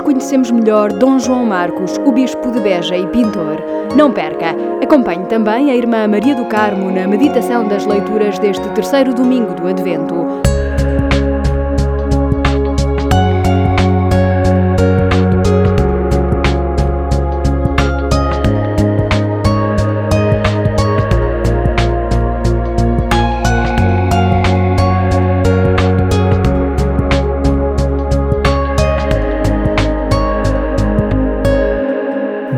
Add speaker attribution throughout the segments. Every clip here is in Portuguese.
Speaker 1: Hoje conhecemos melhor Dom João Marcos, o bispo de Beja e pintor. Não perca! Acompanhe também a irmã Maria do Carmo na meditação das leituras deste terceiro domingo do Advento.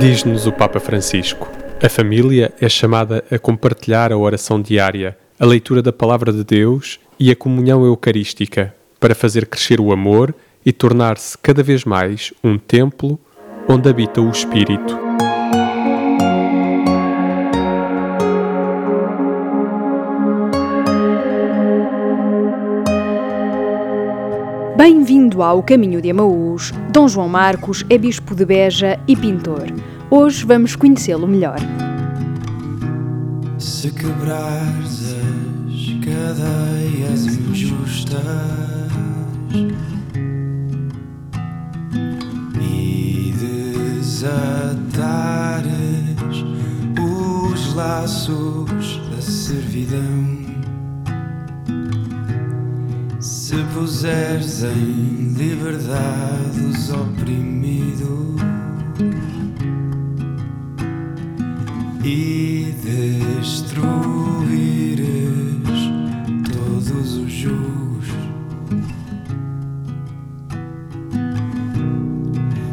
Speaker 2: Diz-nos o Papa Francisco: a família é chamada a compartilhar a oração diária, a leitura da Palavra de Deus e a comunhão eucarística, para fazer crescer o amor e tornar-se cada vez mais um templo onde habita o Espírito.
Speaker 1: Bem-vindo ao Caminho de Amaús. Dom João Marcos é bispo de Beja e pintor. Hoje vamos conhecê-lo melhor.
Speaker 3: Se quebrares as cadeias injustas e desatares os laços da servidão, se puseres em liberdade os oprimidos e destruíres todos os justos.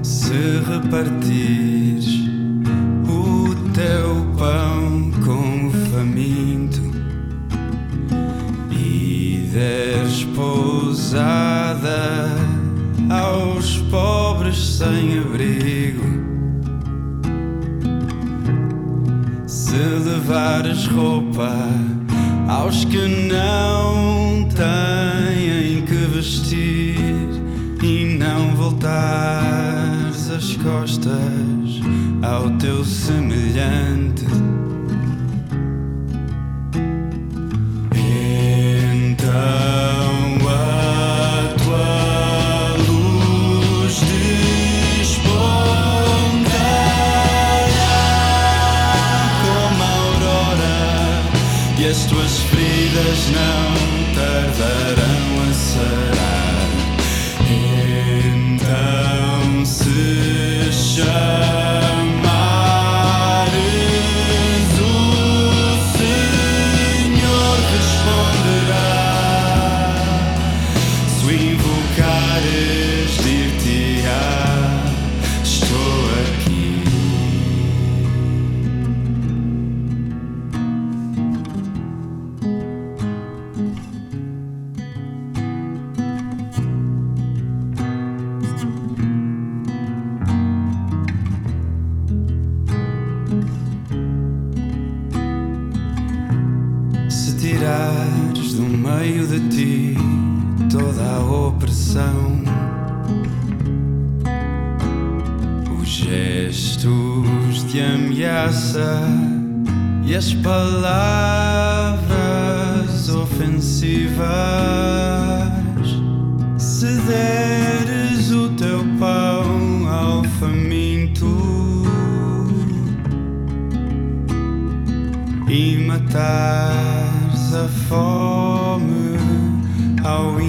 Speaker 3: Se repartires roupa aos que não têm que vestir e não voltares as costas ao teu semelhante. Feridas não tardarão tirares do meio de ti toda a opressão, os gestos de ameaça e as palavras ofensivas, se deres o teu pão ao faminto e matares a fome ao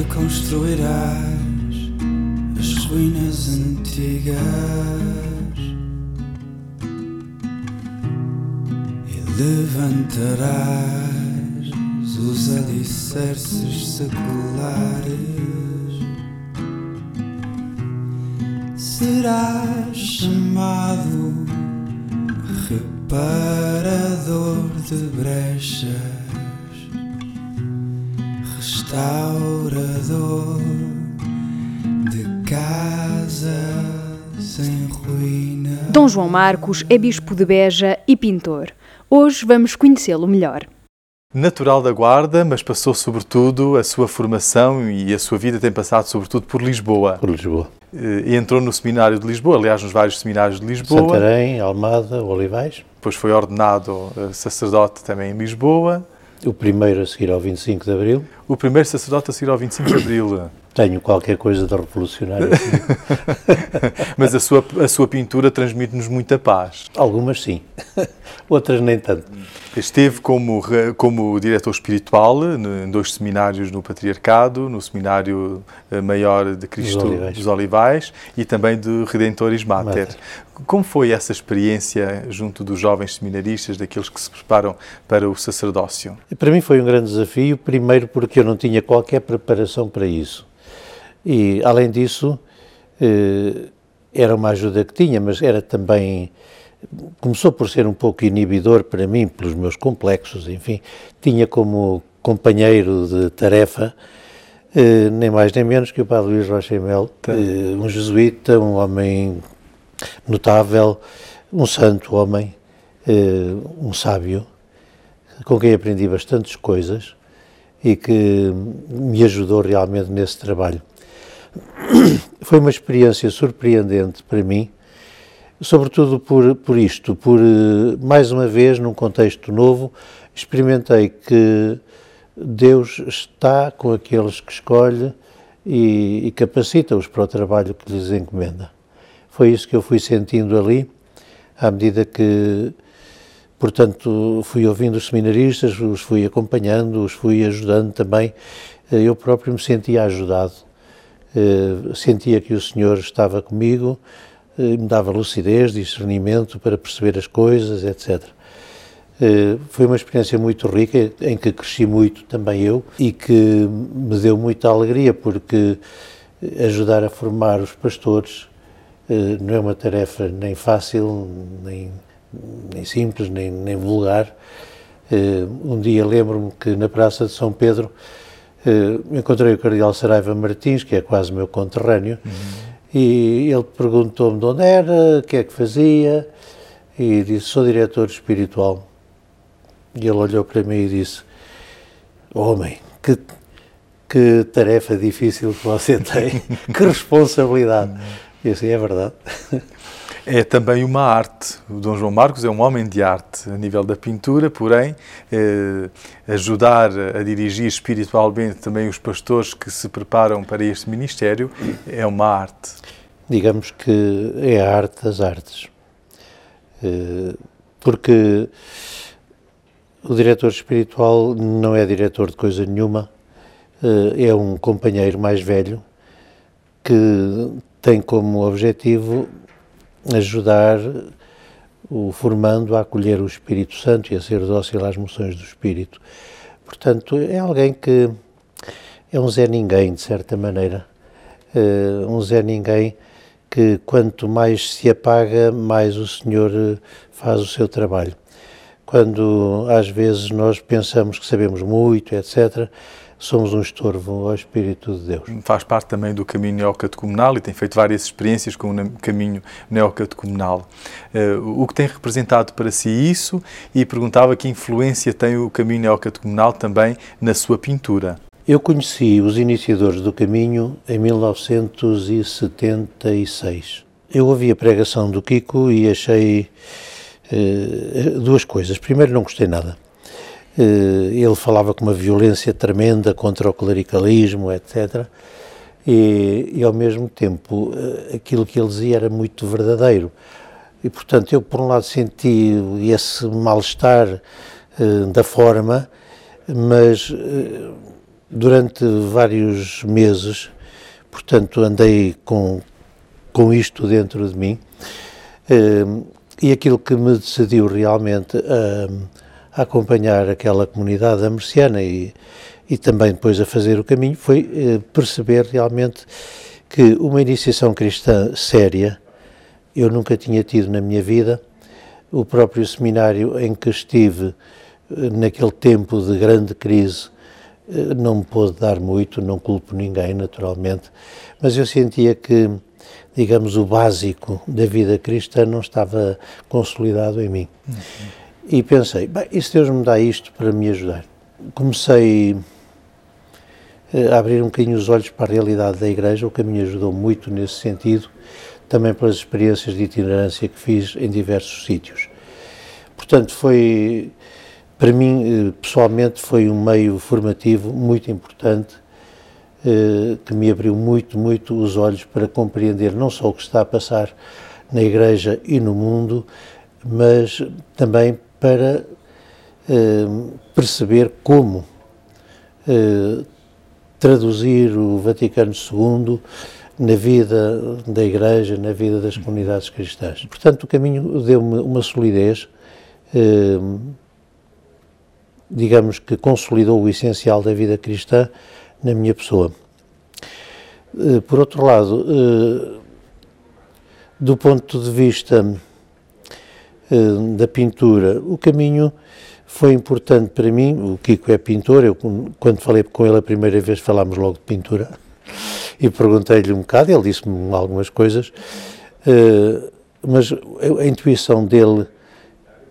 Speaker 3: destruirás as ruínas antigas e levantarás os alicerces seculares. Serás chamado reparador de brechas, restaurador de casas em ruína.
Speaker 1: Dom João Marcos é bispo de Beja e pintor. Hoje vamos conhecê-lo melhor.
Speaker 4: Natural da Guarda, mas passou sobretudo a sua formação e a sua vida tem passado sobretudo por Lisboa.
Speaker 5: Por Lisboa.
Speaker 4: E entrou no Seminário de Lisboa, aliás, nos vários seminários de Lisboa.
Speaker 5: Santarém, Almada, Olivais.
Speaker 4: Depois foi ordenado eh, sacerdote também em Lisboa.
Speaker 5: O primeiro a seguir ao 25 de Abril.
Speaker 4: O primeiro sacerdote a seguir ao 25 de Abril.
Speaker 5: Tenho qualquer coisa de revolucionário.
Speaker 4: Mas a sua, a sua pintura transmite-nos muita paz.
Speaker 5: Algumas sim, outras nem tanto.
Speaker 4: Esteve como, como diretor espiritual em dois seminários no Patriarcado, no Seminário eh, Maior de Cristo
Speaker 5: Olivais.
Speaker 4: dos Olivais e também de Redentores Mater.
Speaker 5: Mater.
Speaker 4: Como foi essa experiência junto dos jovens seminaristas, daqueles que se preparam para o sacerdócio?
Speaker 5: Para mim foi um grande desafio, primeiro porque eu não tinha qualquer preparação para isso. E, além disso, eh, era uma ajuda que tinha, mas era também. Começou por ser um pouco inibidor para mim, pelos meus complexos, enfim. Tinha como companheiro de tarefa eh, nem mais nem menos que o Padre Luís Rochemel, eh, um jesuíta, um homem notável, um santo homem, eh, um sábio, com quem aprendi bastantes coisas e que me ajudou realmente nesse trabalho. Foi uma experiência surpreendente para mim, sobretudo por, por isto, por eh, mais uma vez, num contexto novo, experimentei que Deus está com aqueles que escolhe e, e capacita-os para o trabalho que lhes encomenda. Foi isso que eu fui sentindo ali, à medida que, portanto, fui ouvindo os seminaristas, os fui acompanhando, os fui ajudando também. Eh, Eu próprio me sentia ajudado, Eh, sentia que o Senhor estava comigo, eh, me dava lucidez, discernimento para perceber as coisas, etc. Foi uma experiência muito rica, em que cresci muito também eu e que me deu muita alegria, porque ajudar a formar os pastores não é uma tarefa nem fácil, nem, nem simples, nem, nem vulgar. Eh, Um dia lembro-me que na Praça de São Pedro eh, encontrei o Cardeal Saraiva Martins, que é quase meu conterrâneo, e ele perguntou-me de onde era, o que é que fazia, e disse, sou diretor espiritual. E ele olhou para mim e disse, homem, que, que tarefa difícil que você tem, que responsabilidade. Assim, é verdade.
Speaker 4: É também uma arte. O Dom João Marcos é um homem de arte a nível da pintura, porém, eh, ajudar a dirigir espiritualmente também os pastores que se preparam para este ministério é uma arte.
Speaker 5: digamos que é a arte das artes. Eh, Porque o diretor espiritual não é diretor de coisa nenhuma, eh, é um companheiro mais velho que tem como objetivo ajudar o formando a acolher o Espírito Santo e a ser dócil às moções do Espírito. Portanto, é alguém que é um Zé Ninguém, de certa maneira. Eh, um Zé Ninguém que quanto mais se apaga, mais o Senhor eh, faz o seu trabalho. Quando às vezes nós pensamos que sabemos muito, etc., somos um estorvo ao Espírito de Deus.
Speaker 4: Faz parte também do caminho neocatecumenal e tem feito várias experiências com o caminho neocatecumenal. Eh, o que tem representado para si isso e perguntava que influência tem o caminho neocatecumenal também na sua pintura.
Speaker 5: Eu conheci os iniciadores do caminho em 1976. Eu ouvi a pregação do Kiko e achei eh, duas coisas. Primeiro, não gostei nada. Eh, ele falava com uma violência tremenda contra o clericalismo, etc. E, e ao mesmo tempo, eh, aquilo que ele dizia era muito verdadeiro. E, portanto, eu, por um lado, senti esse mal-estar eh, da forma, mas. eh, durante vários meses, portanto, andei com, com isto dentro de mim. Uh, e aquilo que me decidiu realmente a, a acompanhar aquela comunidade amerciana e, e também depois a fazer o caminho foi uh, perceber realmente que uma iniciação cristã séria eu nunca tinha tido na minha vida. O próprio seminário em que estive naquele tempo de grande crise eh, não me pôde dar muito, não culpo ninguém, naturalmente, mas eu sentia que, digamos, o básico da vida cristã não estava consolidado em mim. Uhum. E pensei, bem, e se Deus me dá isto para me ajudar? Comecei eh, a abrir um bocadinho os olhos para a realidade da Igreja, o que me ajudou muito nesse sentido, também pelas experiências de itinerância que fiz em diversos sítios. Portanto, foi para mim, eh, pessoalmente, foi um meio formativo muito importante eh, que me abriu muito, muito os olhos para compreender não só o que está a passar na Igreja e no mundo, mas também para eh, perceber como traduzir o Vaticano II na vida da Igreja, na vida das comunidades cristãs. Portanto, o caminho deu-me uma solidez digamos que consolidou o essencial da vida cristã na minha pessoa. Eh, por outro lado, eh, do ponto de vista eh, da pintura, o caminho foi importante para mim. O Kiko é pintor, eu quando falei com ele a primeira vez falámos logo de pintura e perguntei-lhe um bocado, ele disse-me algumas coisas, mas a intuição dele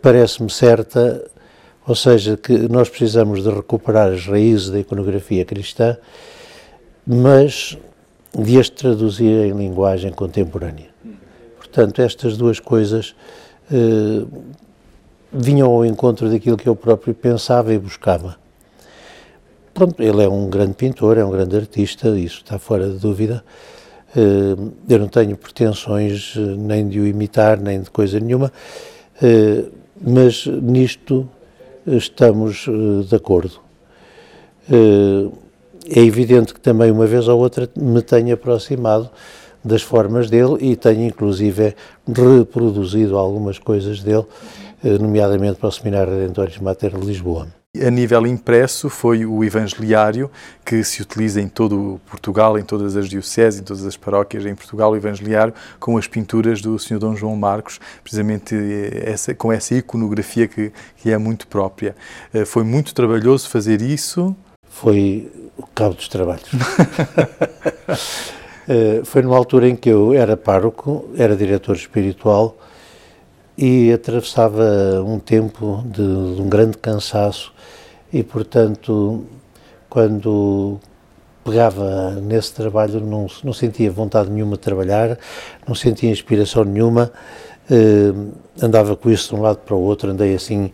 Speaker 5: parece-me certa ou seja, que nós precisamos de recuperar as raízes da iconografia cristã, mas de as traduzir em linguagem contemporânea. Portanto, estas duas coisas eh, vinham ao encontro daquilo que eu próprio pensava e buscava. Pronto, ele é um grande pintor, é um grande artista, isso está fora de dúvida. Eh, eu não tenho pretensões eh, nem de o imitar, nem de coisa nenhuma, mas nisto estamos de acordo. É evidente que também, uma vez ou outra, me tenho aproximado das formas dele e tenho, inclusive, reproduzido algumas coisas dele, eh, nomeadamente para o Seminário Redentoris Mater de Lisboa.
Speaker 4: A nível impresso, foi o Evangeliário que se utiliza em todo Portugal, em todas as dioceses, em todas as paróquias em Portugal, o Evangeliário, com as pinturas do Sr. Dom João Marcos, precisamente essa, com essa iconografia que, que é muito própria. Eh, foi muito trabalhoso fazer isso?
Speaker 5: Foi o cabo dos trabalhos. Eh, foi numa altura em que eu era pároco, era diretor espiritual e atravessava um tempo de, de um grande cansaço e, portanto, quando pegava nesse trabalho não, não sentia vontade nenhuma de trabalhar, não sentia inspiração nenhuma, eh, andava com isso de um lado para o outro, andei assim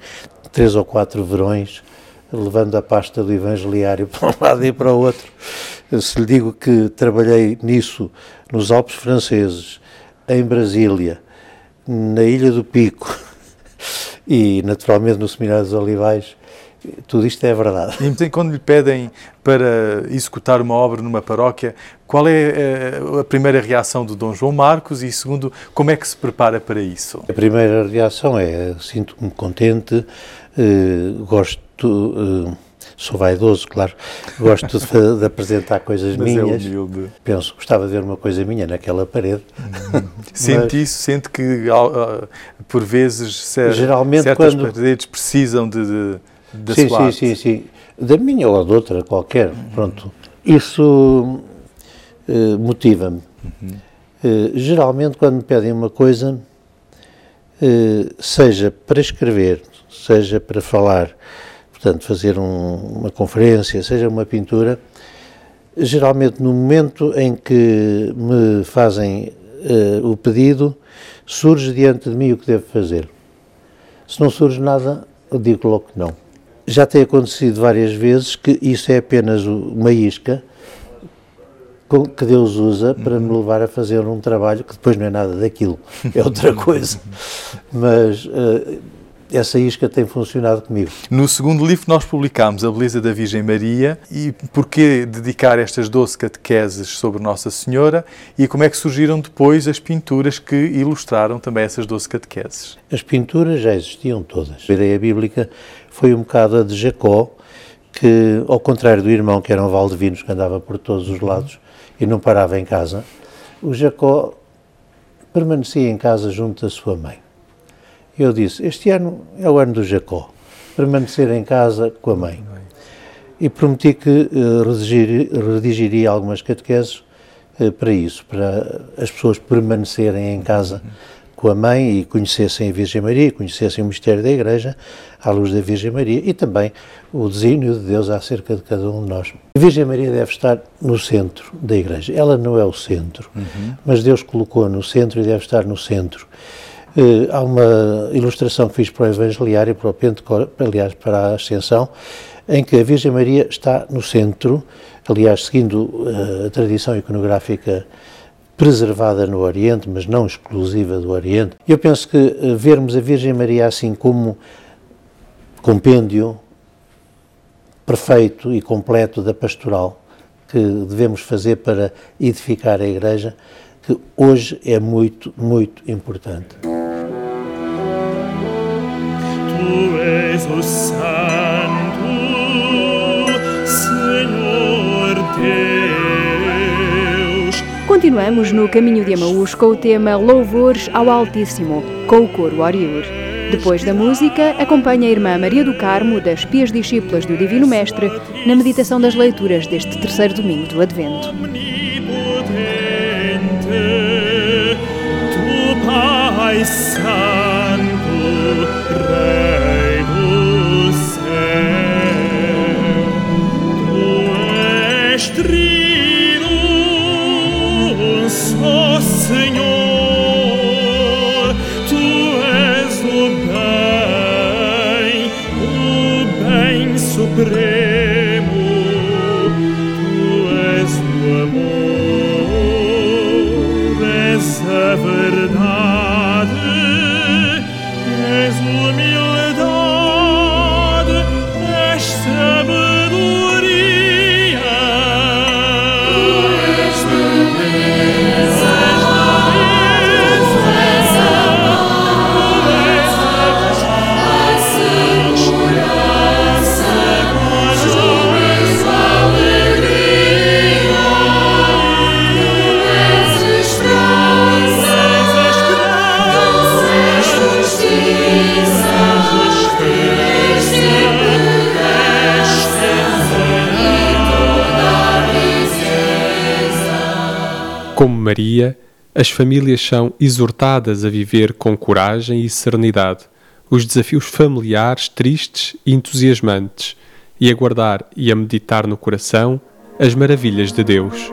Speaker 5: três ou quatro verões, levando a pasta do evangeliário para um lado e para o outro. Se lhe digo que trabalhei nisso nos Alpes franceses, em Brasília, na Ilha do Pico e naturalmente no Seminário dos Olivais, tudo isto é verdade.
Speaker 4: E quando lhe pedem para executar uma obra numa paróquia, qual é eh, a primeira reação do Dom João Marcos e, segundo, como é que se prepara para isso?
Speaker 5: A primeira reação é sinto-me contente, eh, gosto, eh, sou vaidoso, claro, gosto de, de apresentar coisas
Speaker 4: Mas
Speaker 5: é minhas.
Speaker 4: É humilde.
Speaker 5: Penso, gostava de ver uma coisa minha naquela parede.
Speaker 4: Sente isso? Sente que, por vezes,
Speaker 5: Geralmente,
Speaker 4: certas
Speaker 5: quando...
Speaker 4: paredes precisam de, de da
Speaker 5: sim,
Speaker 4: sua
Speaker 5: sim, sim, sim. Da minha ou de outra qualquer, pronto. Isso uh, motiva-me. Uhum. Uh, geralmente, quando me pedem uma coisa, uh, seja para escrever, seja para falar, portanto, fazer um, uma conferência, seja uma pintura, geralmente no momento em que me fazem o pedido, surge diante de mim o que devo fazer. Se não surge nada, eu digo logo que não. Já tem acontecido várias vezes que isso é apenas uma isca que Deus usa para me levar a fazer um trabalho que depois não é nada daquilo, é outra coisa. Mas uh, essa isca tem funcionado comigo.
Speaker 4: No segundo livro nós publicámos A Beleza da Virgem Maria e porquê dedicar estas 12 catequeses sobre Nossa Senhora e como é que surgiram depois as pinturas que ilustraram também essas 12 catequeses.
Speaker 5: As pinturas já existiam todas. A ideia bíblica foi um bocado a de Jacó, que, ao contrário do irmão, que era um valdevinos que andava por todos os lados e não parava em casa, o Jacó permanecia em casa junto da sua mãe. Eu disse: Este ano é o ano do Jacó, permanecer em casa com a mãe. E prometi que uh, redigir, redigiria algumas catequeses uh, para isso, para as pessoas permanecerem em casa com a mãe e conhecessem a Virgem Maria, conhecessem o mistério da Igreja à luz da Virgem Maria e também o desígnio de Deus acerca de cada um de nós. A Virgem Maria deve estar no centro da Igreja. Ela não é o centro, uhum. mas Deus colocou no centro e deve estar no centro. Uh, há uma ilustração que fiz para o Evangeliário, para o aliás, para a Ascensão, em que a Virgem Maria está no centro, aliás, seguindo uh, a tradição iconográfica preservada no Oriente, mas não exclusiva do Oriente. Eu penso que uh, vermos a Virgem Maria assim como compêndio perfeito e completo da pastoral que devemos fazer para edificar a Igreja, que hoje é muito, muito importante.
Speaker 1: Continuamos no caminho de Amaús com o tema Louvores ao Altíssimo, com o coro Oriur. Depois da música, acompanha a irmã Maria do Carmo, das Pias Discípulas do Divino Mestre, na meditação das leituras deste terceiro domingo do Advento.
Speaker 6: Tu, Pai Santo, Rei
Speaker 2: Como Maria, as famílias são exortadas a viver com coragem e serenidade os desafios familiares tristes e entusiasmantes e a guardar e a meditar no coração as maravilhas de Deus.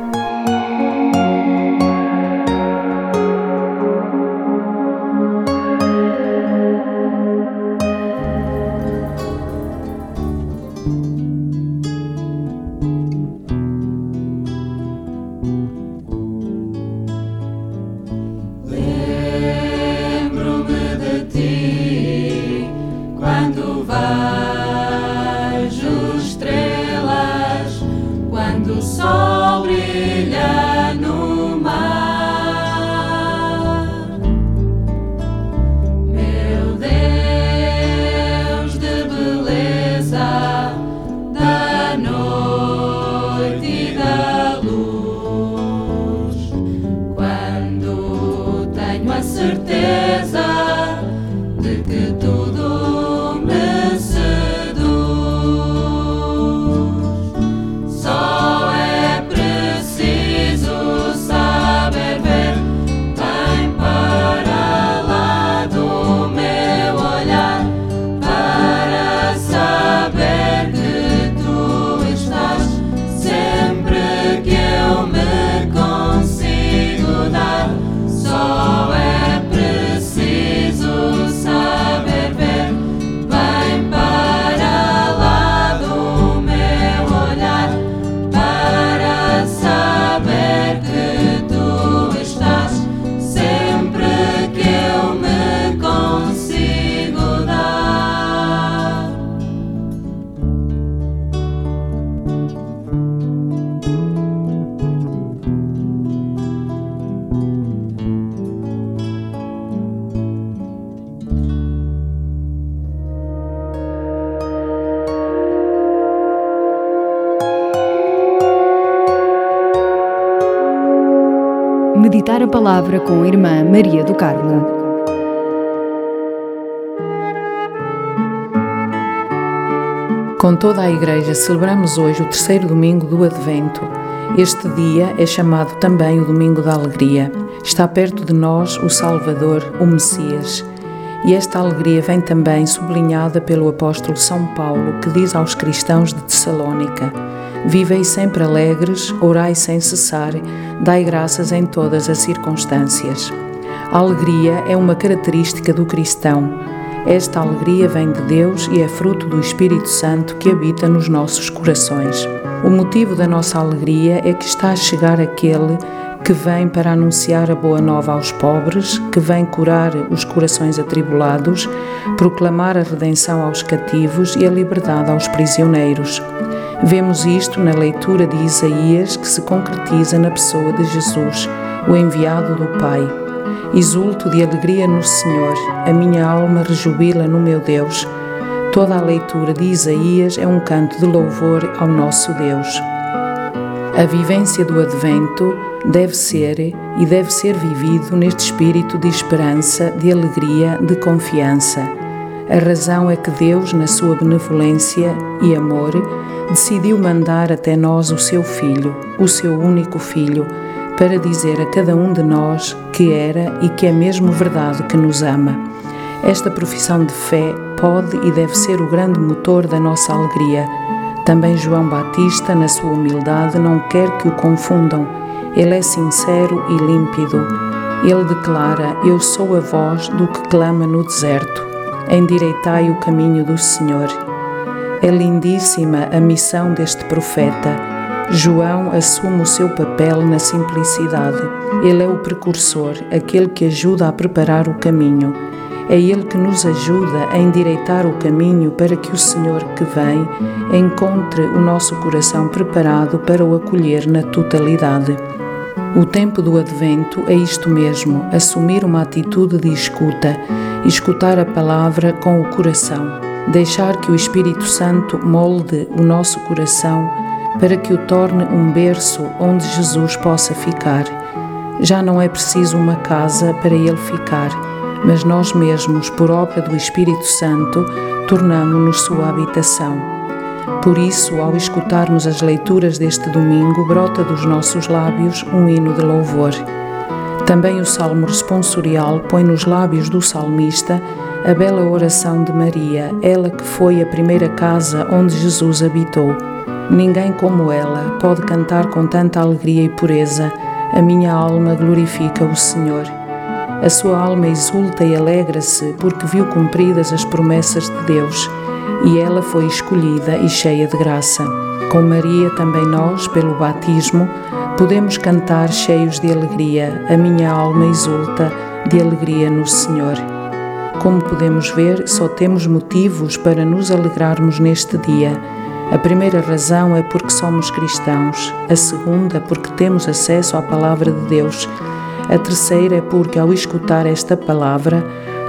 Speaker 1: Irmã Maria do Carmo.
Speaker 7: Com toda a Igreja, celebramos hoje o terceiro domingo do Advento. Este dia é chamado também o Domingo da Alegria. Está perto de nós o Salvador, o Messias. E esta alegria vem também sublinhada pelo apóstolo São Paulo, que diz aos cristãos de Tessalónica: Vivei sempre alegres, orai sem cessar, dai graças em todas as circunstâncias. A alegria é uma característica do cristão. Esta alegria vem de Deus e é fruto do Espírito Santo que habita nos nossos corações. O motivo da nossa alegria é que está a chegar aquele que vem para anunciar a boa nova aos pobres, que vem curar os corações atribulados, proclamar a redenção aos cativos e a liberdade aos prisioneiros. Vemos isto na leitura de Isaías que se concretiza na pessoa de Jesus, o enviado do Pai. Exulto de alegria no Senhor, a minha alma rejubila no meu Deus. Toda a leitura de Isaías é um canto de louvor ao nosso Deus. A vivência do Advento deve ser e deve ser vivido neste espírito de esperança, de alegria, de confiança. A razão é que Deus, na sua benevolência e amor, decidiu mandar até nós o seu Filho, o seu único Filho, para dizer a cada um de nós que era e que é mesmo verdade que nos ama. Esta profissão de fé pode e deve ser o grande motor da nossa alegria também João Batista, na sua humildade, não quer que o confundam. Ele é sincero e límpido. Ele declara: Eu sou a voz do que clama no deserto. Endireitai o caminho do Senhor. É lindíssima a missão deste profeta. João assume o seu papel na simplicidade. Ele é o precursor, aquele que ajuda a preparar o caminho. É Ele que nos ajuda a endireitar o caminho para que o Senhor que vem encontre o nosso coração preparado para o acolher na totalidade. O tempo do Advento é isto mesmo: assumir uma atitude de escuta, escutar a palavra com o coração, deixar que o Espírito Santo molde o nosso coração para que o torne um berço onde Jesus possa ficar. Já não é preciso uma casa para ele ficar mas nós mesmos, por obra do Espírito Santo, tornamo-nos sua habitação. Por isso, ao escutarmos as leituras deste domingo, brota dos nossos lábios um hino de louvor. Também o salmo responsorial põe nos lábios do salmista a bela oração de Maria, ela que foi a primeira casa onde Jesus habitou. Ninguém como ela pode cantar com tanta alegria e pureza. A minha alma glorifica o Senhor. A sua alma exulta e alegra-se porque viu cumpridas as promessas de Deus e ela foi escolhida e cheia de graça. Com Maria, também nós, pelo batismo, podemos cantar cheios de alegria. A minha alma exulta de alegria no Senhor. Como podemos ver, só temos motivos para nos alegrarmos neste dia. A primeira razão é porque somos cristãos, a segunda, porque temos acesso à Palavra de Deus a terceira é porque, ao escutar esta palavra,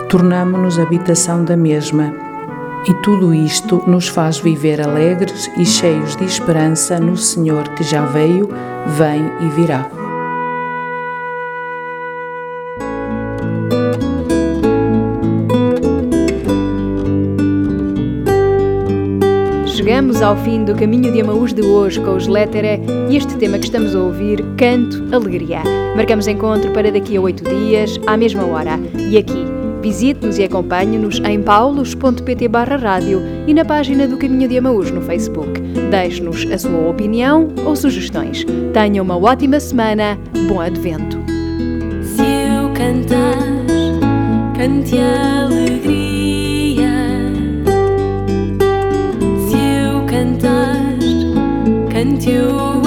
Speaker 7: tornamo-nos habitação da mesma. E tudo isto nos faz viver alegres e cheios de esperança no Senhor que já veio, vem e virá.
Speaker 1: Chegamos ao fim do caminho de Amaús de hoje com os Létere e este tema que estamos a ouvir, Canto Alegria. Marcamos encontro para daqui a oito dias, à mesma hora. E aqui, visite-nos e acompanhe-nos em paulos.pt barra rádio e na página do Caminho de Amaús no Facebook. Deixe-nos a sua opinião ou sugestões. Tenha uma ótima semana. Bom Advento.
Speaker 8: Se eu cantar, cante alegria. Se eu cantar, cante o